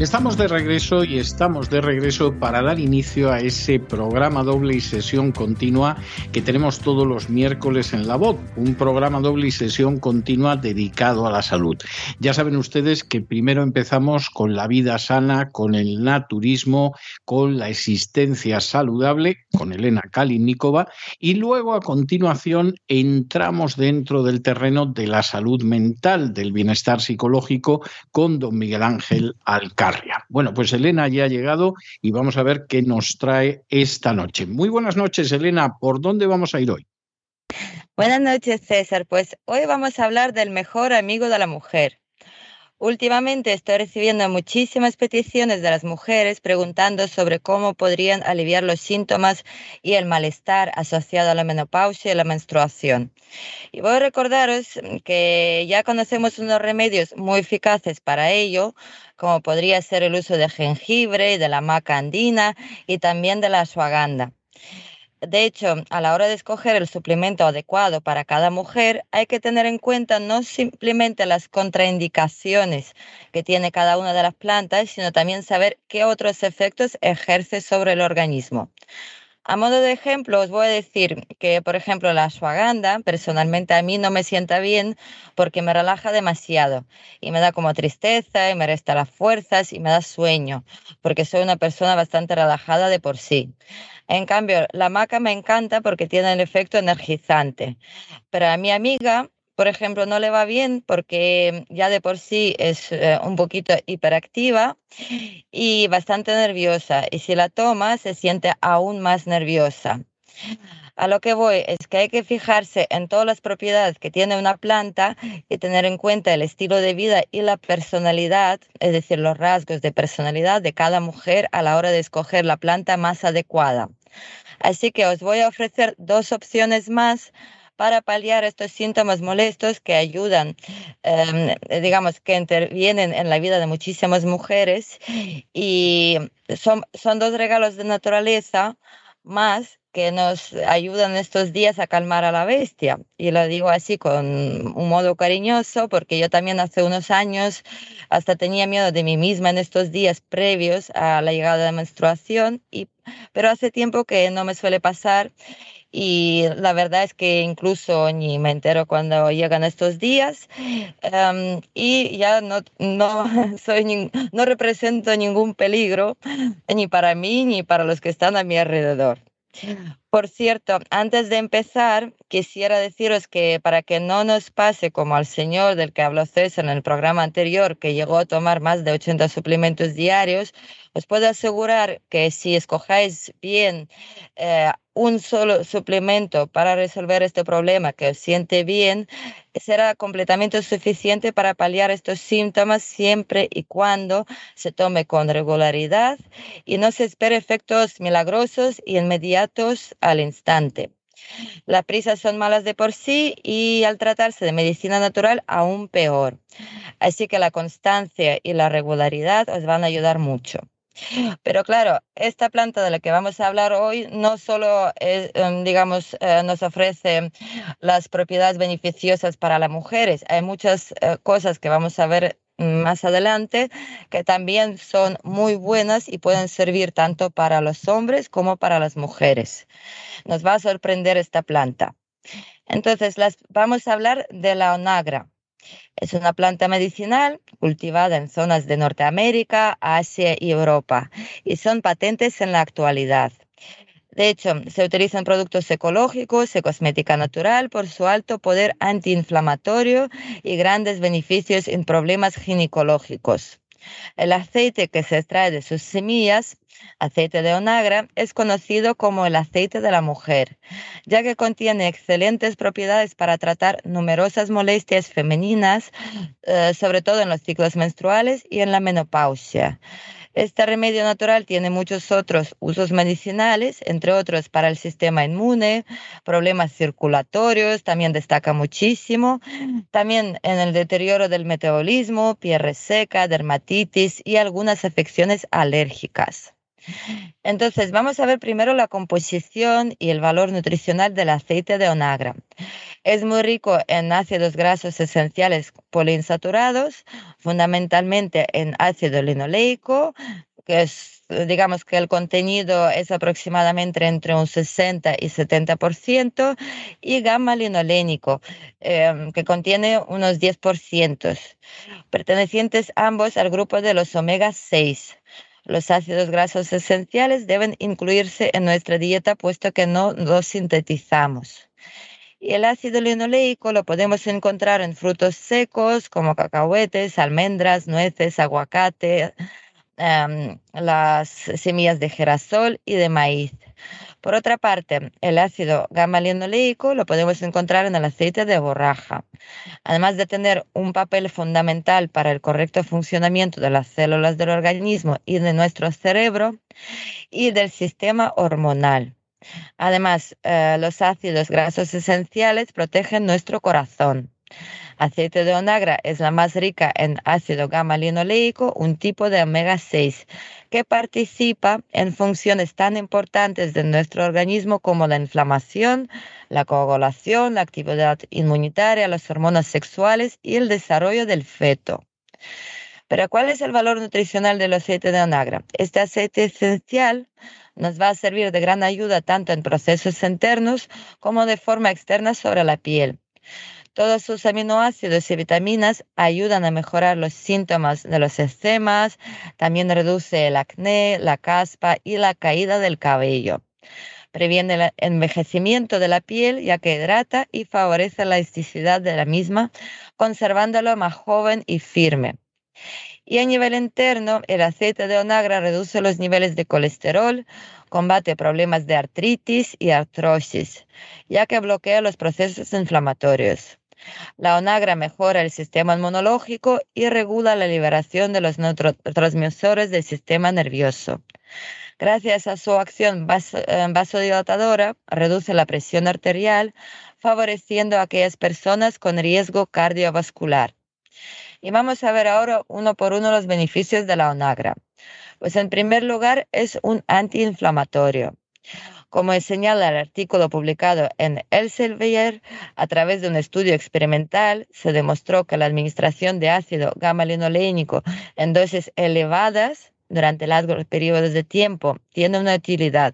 Estamos de regreso y estamos de regreso para dar inicio a ese programa doble y sesión continua que tenemos todos los miércoles en la voz, un programa doble y sesión continua dedicado a la salud. Ya saben ustedes que primero empezamos con la vida sana, con el naturismo, con la existencia saludable, con Elena Kalinnikova, y luego a continuación entramos dentro del terreno de la salud mental, del bienestar psicológico, con don Miguel Ángel Alcázar. Bueno, pues Elena ya ha llegado y vamos a ver qué nos trae esta noche. Muy buenas noches, Elena. ¿Por dónde vamos a ir hoy? Buenas noches, César. Pues hoy vamos a hablar del mejor amigo de la mujer. Últimamente estoy recibiendo muchísimas peticiones de las mujeres preguntando sobre cómo podrían aliviar los síntomas y el malestar asociado a la menopausia y la menstruación. Y voy a recordaros que ya conocemos unos remedios muy eficaces para ello, como podría ser el uso de jengibre, de la maca andina y también de la ashwagandha. De hecho, a la hora de escoger el suplemento adecuado para cada mujer, hay que tener en cuenta no simplemente las contraindicaciones que tiene cada una de las plantas, sino también saber qué otros efectos ejerce sobre el organismo. A modo de ejemplo, os voy a decir que, por ejemplo, la ashwagandha personalmente a mí no me sienta bien porque me relaja demasiado y me da como tristeza y me resta las fuerzas y me da sueño porque soy una persona bastante relajada de por sí. En cambio, la maca me encanta porque tiene el efecto energizante. Pero a mi amiga, por ejemplo, no le va bien porque ya de por sí es eh, un poquito hiperactiva y bastante nerviosa. Y si la toma, se siente aún más nerviosa. A lo que voy es que hay que fijarse en todas las propiedades que tiene una planta y tener en cuenta el estilo de vida y la personalidad, es decir, los rasgos de personalidad de cada mujer a la hora de escoger la planta más adecuada. Así que os voy a ofrecer dos opciones más para paliar estos síntomas molestos que ayudan, em, digamos, que intervienen en la vida de muchísimas mujeres y son, son dos regalos de naturaleza más que nos ayudan estos días a calmar a la bestia. Y lo digo así con un modo cariñoso, porque yo también hace unos años hasta tenía miedo de mí misma en estos días previos a la llegada de la menstruación, y, pero hace tiempo que no me suele pasar. Y la verdad es que incluso ni me entero cuando llegan estos días em, y ya no, no, soy, no represento ningún peligro ni para mí ni para los que están a mi alrededor. Por cierto, antes de empezar, quisiera deciros que para que no nos pase como al señor del que habló César en el programa anterior, que llegó a tomar más de 80 suplementos diarios, os puedo asegurar que si escojáis bien eh, un solo suplemento para resolver este problema que os siente bien, será completamente suficiente para paliar estos síntomas siempre y cuando se tome con regularidad y no se espere efectos milagrosos y inmediatos al instante. Las prisas son malas de por sí y al tratarse de medicina natural aún peor. Así que la constancia y la regularidad os van a ayudar mucho. Pero claro, esta planta de la que vamos a hablar hoy no solo, em, digamos, eh, nos ofrece las propiedades beneficiosas para las mujeres, hay muchas eh, cosas que vamos a ver más adelante que también son muy buenas y pueden servir tanto para los hombres como para las mujeres. Nos va a sorprender esta planta. Entonces, las, vamos a hablar de la onagra. Es una planta medicinal cultivada en zonas de Norteamérica, Asia y Europa y son patentes en la actualidad. De hecho, se utilizan productos ecológicos y cosmética natural por su alto poder antiinflamatorio y grandes beneficios en problemas ginecológicos. El aceite que se extrae de sus semillas, aceite de onagra, es conocido como el aceite de la mujer, ya que contiene excelentes propiedades para tratar numerosas molestias femeninas, eh, sobre todo en los ciclos menstruales y en la menopausia. Este remedio natural tiene muchos otros usos medicinales, entre otros para el sistema inmune, problemas circulatorios, también destaca muchísimo, también en el deterioro del metabolismo, piel reseca, dermatitis y algunas afecciones alérgicas. Entonces, vamos a ver primero la composición y el valor nutricional del aceite de onagra. Es muy rico en ácidos grasos esenciales poliinsaturados, fundamentalmente en ácido linoleico, que es, digamos que el contenido es aproximadamente entre un 60 y 70%, y gamma linolénico, em, que contiene unos 10%, pertenecientes ambos al grupo de los omega 6. Los ácidos grasos esenciales deben incluirse en nuestra dieta puesto que no los sintetizamos. Y el ácido linoleico lo podemos encontrar en frutos secos como cacahuetes, almendras, nueces, aguacate, em, las semillas de girasol y de maíz. Por otra parte, el ácido gamma-linoleico lo podemos encontrar en el aceite de borraja. Además de tener un papel fundamental para el correcto funcionamiento de las células del organismo y de nuestro cerebro y del sistema hormonal. Además, eh, los ácidos grasos esenciales protegen nuestro corazón. Aceite de onagra es la más rica en ácido gamma-linoleico, un tipo de omega 6, que participa en funciones tan importantes de nuestro organismo como la inflamación, la coagulación, la actividad inmunitaria, las hormonas sexuales y el desarrollo del feto. Pero ¿cuál es el valor nutricional del aceite de onagra? Este aceite esencial nos va a servir de gran ayuda tanto en procesos internos como de forma externa sobre la piel. Todos sus aminoácidos y vitaminas ayudan a mejorar los síntomas de los eczemas, también reduce el acné, la caspa y la caída del cabello. Previene el envejecimiento de la piel ya que hidrata y favorece la elasticidad de la misma, conservándolo más joven y firme. Y a nivel interno, el aceite de onagra reduce los niveles de colesterol, combate problemas de artritis y artrosis, ya que bloquea los procesos inflamatorios. La onagra mejora el sistema inmunológico y regula la liberación de los neurotransmisores del sistema nervioso. Gracias a su acción eh, vasodilatadora, reduce la presión arterial, favoreciendo a aquellas personas con riesgo cardiovascular. Y vamos a ver ahora uno por uno los beneficios de la onagra. Pues en primer lugar es un antiinflamatorio. Como señala el artículo publicado en Elsevier, a través de un estudio experimental se demostró que la administración de ácido gamma-linolénico en dosis elevadas durante largos periodos de tiempo tiene una utilidad,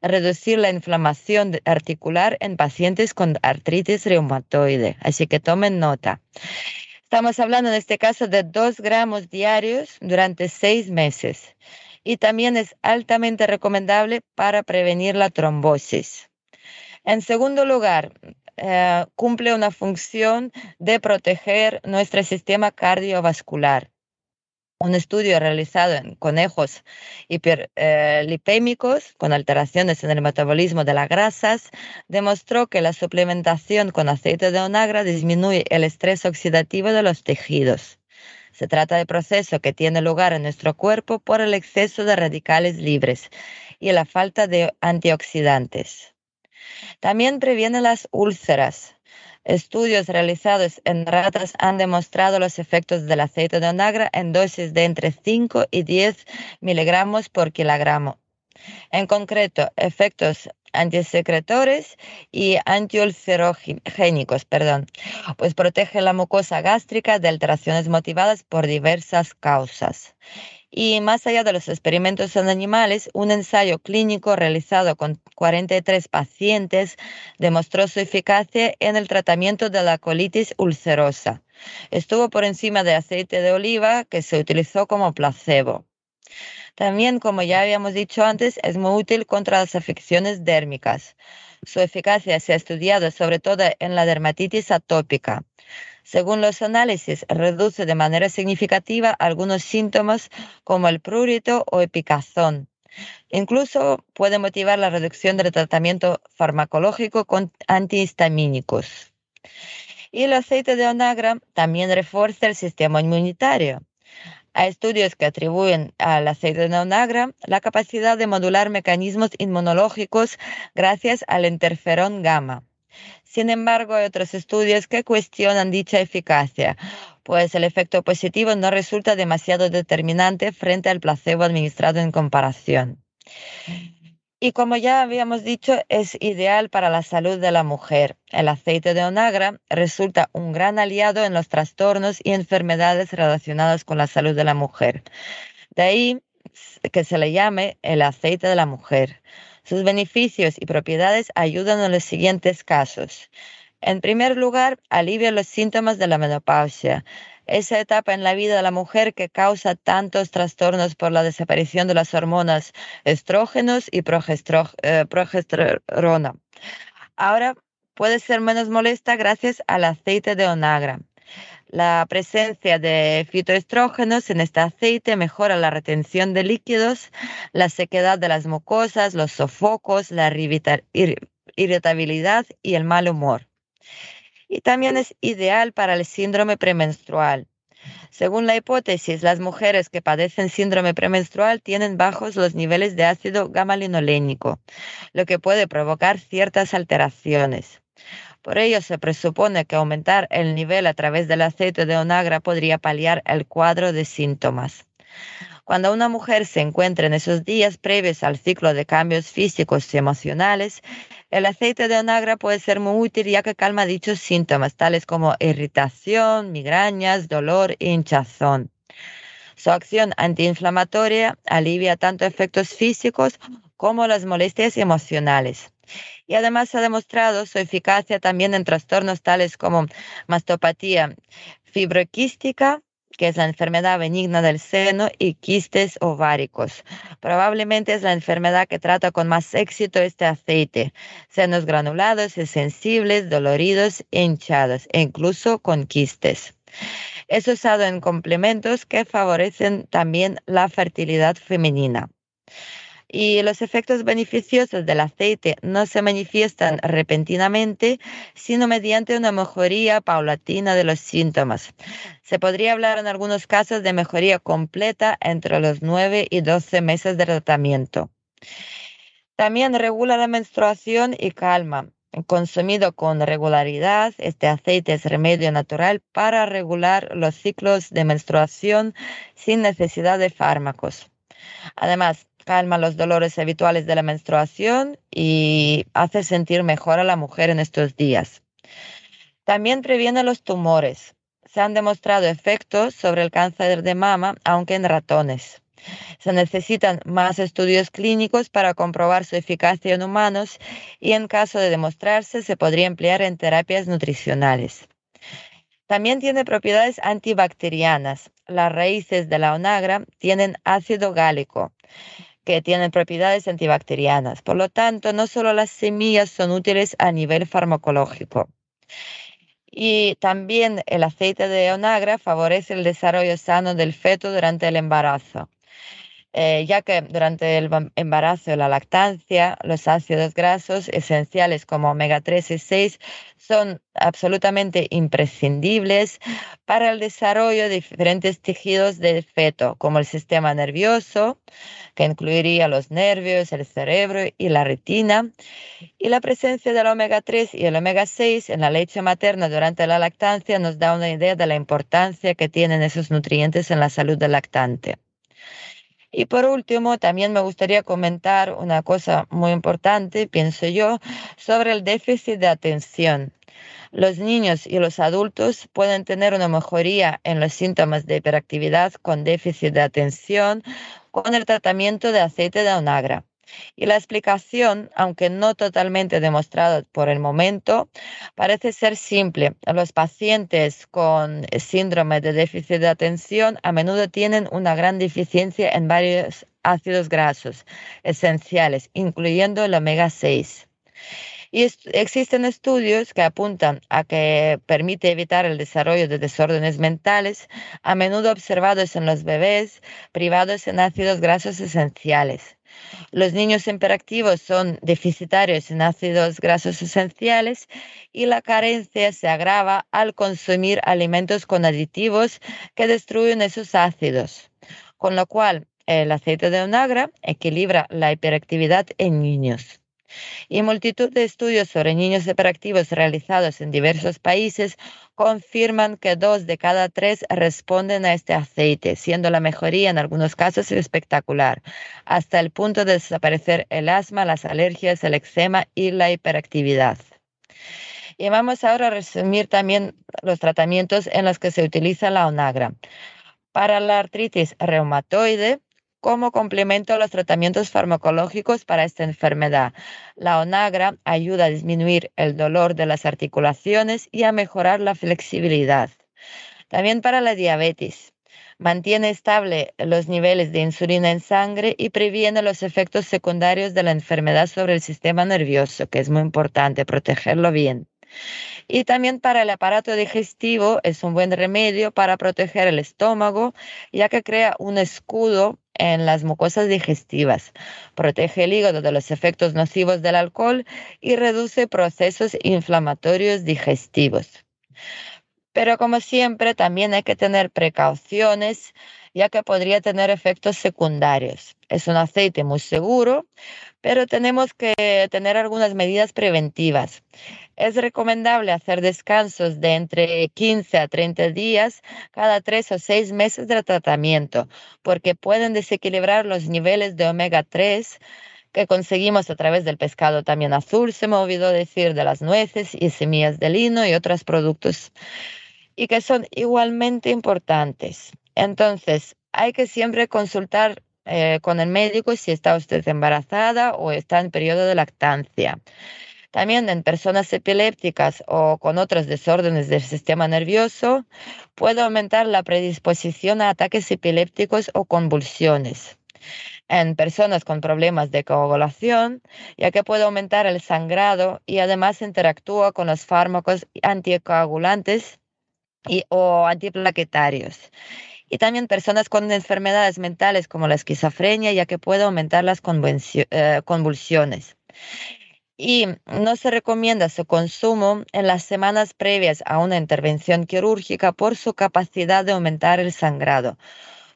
reducir la inflamación articular en pacientes con artritis reumatoide. Así que tomen nota. Estamos hablando en este caso de dos gramos diarios durante seis meses y también es altamente recomendable para prevenir la trombosis. En segundo lugar, eh, cumple una función de proteger nuestro sistema cardiovascular. Un estudio realizado en conejos hiperlipémicos con alteraciones en el metabolismo de las grasas demostró que la suplementación con aceite de onagra disminuye el estrés oxidativo de los tejidos. Se trata de proceso que tiene lugar en nuestro cuerpo por el exceso de radicales libres y la falta de antioxidantes. También previene las úlceras. Estudios realizados en ratas han demostrado los efectos del aceite de onagra en dosis de entre 5 y 10 miligramos por kilogramo. En concreto, efectos antisecretores y antiulcerogénicos, perdón, pues protege la mucosa gástrica de alteraciones motivadas por diversas causas. Y más allá de los experimentos en animales, un ensayo clínico realizado con 43 pacientes demostró su eficacia en el tratamiento de la colitis ulcerosa. Estuvo por encima de aceite de oliva que se utilizó como placebo. También, como ya habíamos dicho antes, es muy útil contra las afecciones dérmicas. Su eficacia se ha estudiado sobre todo en la dermatitis atópica. Según los análisis, reduce de manera significativa algunos síntomas como el prurito o epicazón. Incluso puede motivar la reducción del tratamiento farmacológico con antihistamínicos. Y el aceite de onagra también refuerza el sistema inmunitario. Hay estudios que atribuyen al aceite de onagra la capacidad de modular mecanismos inmunológicos gracias al interferón gamma. Sin embargo, hay otros estudios que cuestionan dicha eficacia, pues el efecto positivo no resulta demasiado determinante frente al placebo administrado en comparación. Y como ya habíamos dicho, es ideal para la salud de la mujer. El aceite de onagra resulta un gran aliado en los trastornos y enfermedades relacionadas con la salud de la mujer. De ahí que se le llame el aceite de la mujer. Sus beneficios y propiedades ayudan en los siguientes casos. En primer lugar, alivia los síntomas de la menopausia esa etapa en la vida de la mujer que causa tantos trastornos por la desaparición de las hormonas estrógenos y eh, progesterona. Ahora puede ser menos molesta gracias al aceite de onagra. La presencia de fitoestrógenos en este aceite mejora la retención de líquidos, la sequedad de las mucosas, los sofocos, la irritabilidad y el mal humor y también es ideal para el síndrome premenstrual. Según la hipótesis, las mujeres que padecen síndrome premenstrual tienen bajos los niveles de ácido gamma-linolénico, lo que puede provocar ciertas alteraciones. Por ello, se presupone que aumentar el nivel a través del aceite de onagra podría paliar el cuadro de síntomas. Cuando una mujer se encuentra en esos días previos al ciclo de cambios físicos y emocionales, el aceite de onagra puede ser muy útil ya que calma dichos síntomas, tales como irritación, migrañas, dolor e hinchazón. Su acción antiinflamatoria alivia tanto efectos físicos como las molestias emocionales. Y además ha demostrado su eficacia también en trastornos tales como mastopatía fibroquística, que es la enfermedad benigna del seno, y quistes ováricos. Probablemente es la enfermedad que trata con más éxito este aceite. Senos granulados y sensibles, doloridos hinchados, e incluso con quistes. Es usado en complementos que favorecen también la fertilidad femenina y los efectos beneficiosos del aceite no se manifiestan repentinamente, sino mediante una mejoría paulatina de los síntomas. Se podría hablar en algunos casos de mejoría completa entre los 9 y 12 meses de tratamiento. También regula la menstruación y calma. Consumido con regularidad, este aceite es remedio natural para regular los ciclos de menstruación sin necesidad de fármacos. Además, calma los dolores habituales de la menstruación y hace sentir mejor a la mujer en estos días. También previene los tumores. Se han demostrado efectos sobre el cáncer de mama, aunque en ratones. Se necesitan más estudios clínicos para comprobar su eficacia en humanos y en caso de demostrarse se podría emplear en terapias nutricionales. También tiene propiedades antibacterianas. Las raíces de la onagra tienen ácido gálico que tienen propiedades antibacterianas. Por lo tanto, no solo las semillas son útiles a nivel farmacológico. Y también el aceite de onagra favorece el desarrollo sano del feto durante el embarazo. Eh, ya que durante el embarazo y la lactancia los ácidos grasos esenciales como omega 3 y 6 son absolutamente imprescindibles para el desarrollo de diferentes tejidos del feto, como el sistema nervioso, que incluiría los nervios, el cerebro y la retina, y la presencia del omega 3 y el omega 6 en la leche materna durante la lactancia nos da una idea de la importancia que tienen esos nutrientes en la salud del lactante. Y por último, también me gustaría comentar una cosa muy importante, pienso yo, sobre el déficit de atención. Los niños y los adultos pueden tener una mejoría en los síntomas de hiperactividad con déficit de atención con el tratamiento de aceite de onagra. Y la explicación, aunque no totalmente demostrada por el momento, parece ser simple. Los pacientes con síndrome de déficit de atención a menudo tienen una gran deficiencia en varios ácidos grasos esenciales, incluyendo el omega 6. Y existen estudios que apuntan a que permite evitar el desarrollo de desórdenes mentales, a menudo observados en los bebés privados en ácidos grasos esenciales. Los niños hiperactivos son deficitarios en ácidos grasos esenciales y la carencia se agrava al consumir alimentos con aditivos que destruyen esos ácidos, con lo cual el aceite de onagra equilibra la hiperactividad en niños. Y multitud de estudios sobre niños hiperactivos realizados en diversos países confirman que dos de cada tres responden a este aceite, siendo la mejoría en algunos casos espectacular, hasta el punto de desaparecer el asma, las alergias, el eczema y la hiperactividad. Y vamos ahora a resumir también los tratamientos en los que se utiliza la onagra. Para la artritis reumatoide, como complemento a los tratamientos farmacológicos para esta enfermedad. La onagra ayuda a disminuir el dolor de las articulaciones y a mejorar la flexibilidad. También para la diabetes. Mantiene estable los niveles de insulina en sangre y previene los efectos secundarios de la enfermedad sobre el sistema nervioso, que es muy importante protegerlo bien. Y también para el aparato digestivo es un buen remedio para proteger el estómago, ya que crea un escudo en las mucosas digestivas, protege el hígado de los efectos nocivos del alcohol y reduce procesos inflamatorios digestivos. Pero como siempre, también hay que tener precauciones, ya que podría tener efectos secundarios. Es un aceite muy seguro, pero tenemos que tener algunas medidas preventivas. Es recomendable hacer descansos de entre 15 a 30 días cada 3 o 6 meses del tratamiento, porque pueden desequilibrar los niveles de omega 3 que conseguimos a través del pescado también azul, se me olvidó decir, de las nueces y semillas de lino y otros productos, y que son igualmente importantes. Entonces, hay que siempre consultar eh, con el médico si está usted embarazada o está en periodo de lactancia. También en personas epilépticas o con otros desórdenes del sistema nervioso puede aumentar la predisposición a ataques epilépticos o convulsiones. En personas con problemas de coagulación, ya que puede aumentar el sangrado y además interactúa con los fármacos anticoagulantes y, o antiplaquetarios. Y también personas con enfermedades mentales como la esquizofrenia, ya que puede aumentar las eh, convulsiones y no se recomienda su consumo en las semanas previas a una intervención quirúrgica por su capacidad de aumentar el sangrado.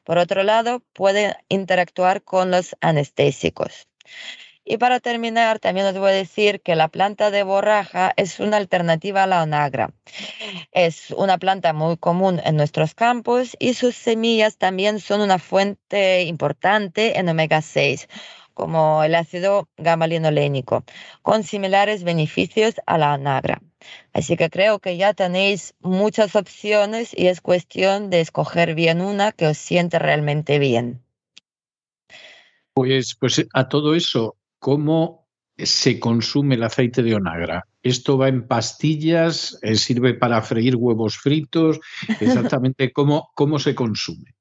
Por otro lado, puede interactuar con los anestésicos. Y para terminar, también os voy a decir que la planta de borraja es una alternativa a la onagra. Es una planta muy común en nuestros campos y sus semillas también son una fuente importante en omega 6 como el ácido gamma-linolénico, con similares beneficios a la anagra. Así que creo que ya tenéis muchas opciones y es cuestión de escoger bien una que os siente realmente bien. Pues, pues a todo eso, ¿cómo se consume el aceite de onagra? ¿Esto va en pastillas? Eh, ¿Sirve para freír huevos fritos? Exactamente, ¿cómo, cómo se consume?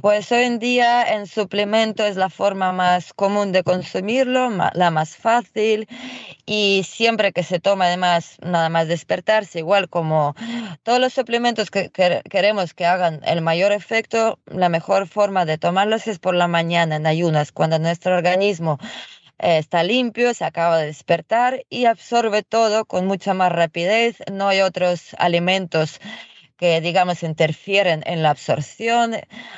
Pues hoy en día en suplemento es la forma más común de consumirlo, la más fácil y siempre que se toma además nada más despertarse, igual como todos los suplementos que, queremos que hagan el mayor efecto, la mejor forma de tomarlos es por la mañana en ayunas, cuando nuestro organismo eh, está limpio, se acaba de despertar y absorbe todo con mucha más rapidez, no hay otros alimentos que, digamos, interfieren en la absorción.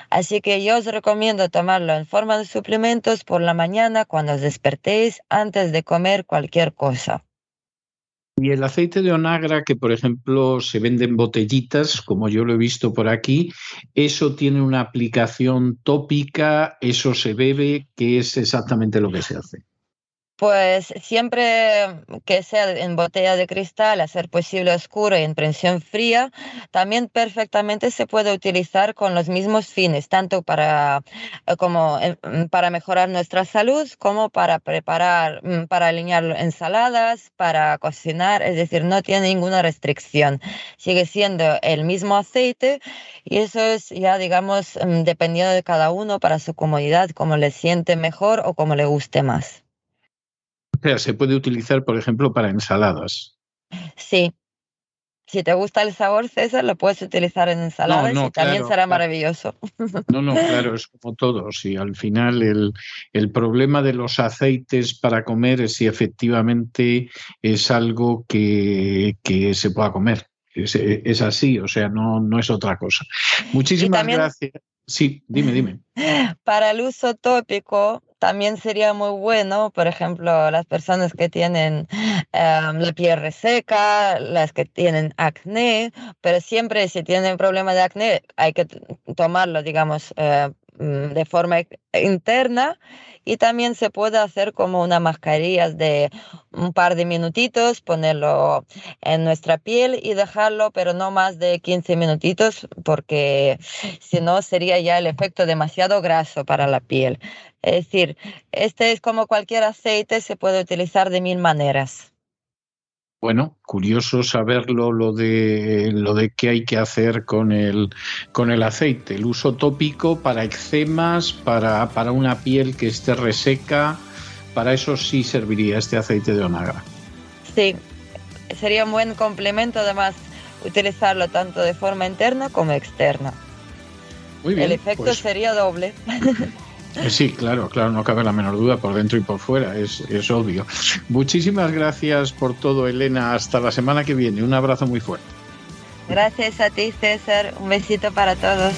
Así que yo os recomiendo tomarlo en forma de suplementos por la mañana cuando os despertéis antes de comer cualquier cosa. Y el aceite de onagra, que por ejemplo se vende en botellitas, como yo lo he visto por aquí, eso tiene una aplicación tópica, eso se bebe, ¿qué es exactamente lo que se hace? Pues siempre que sea en botella de cristal, a ser posible oscuro y en presión fría, también perfectamente se puede utilizar con los mismos fines, tanto para, eh, como, mm, para mejorar nuestra salud como para preparar, mm, para alinear ensaladas, para cocinar, es decir, no tiene ninguna restricción. Sigue siendo el mismo aceite y eso es ya, digamos, mm, dependiendo de cada uno para su comodidad, como le siente mejor o como le guste más sea, se puede utilizar, por ejemplo, para ensaladas. Sí. Si te gusta el sabor, César, lo puedes utilizar en ensaladas y también será maravilloso. No, no, claro, es como todo. Si al final el, el, problema de los aceites para comer es si efectivamente es algo que, que se pueda comer. Es, es, así, o sea, no, no es otra cosa. Muchísimas gracias. Sí, dime, dime. Para el uso tópico, también sería muy bueno, por ejemplo, las personas que tienen em, la piel reseca, las que tienen acné, pero siempre si tienen problema de acné hay que tomarlo, digamos, eh, mm, de forma interna y también se puede hacer como una mascarilla de un par de minutitos, ponerlo en nuestra piel y dejarlo, pero no más de 15 minutitos porque si no sería ya el efecto demasiado graso para la piel. Es decir, este es como cualquier aceite, se puede utilizar de mil maneras. Bueno, curioso saberlo lo de lo de qué hay que hacer con el con el aceite, el uso tópico para eczemas, para, para una piel que esté reseca, para eso sí serviría este aceite de onagra. Sí, sería un buen complemento además utilizarlo tanto de forma interna como externa. Muy bien, el efecto pues sería doble. Eh, sí, claro, claro, no cabe la menor duda, por dentro y por fuera, es, es obvio. Muchísimas gracias por todo, Elena. Hasta la semana que viene. Un abrazo muy fuerte. Gracias a ti, César. Un besito para todos.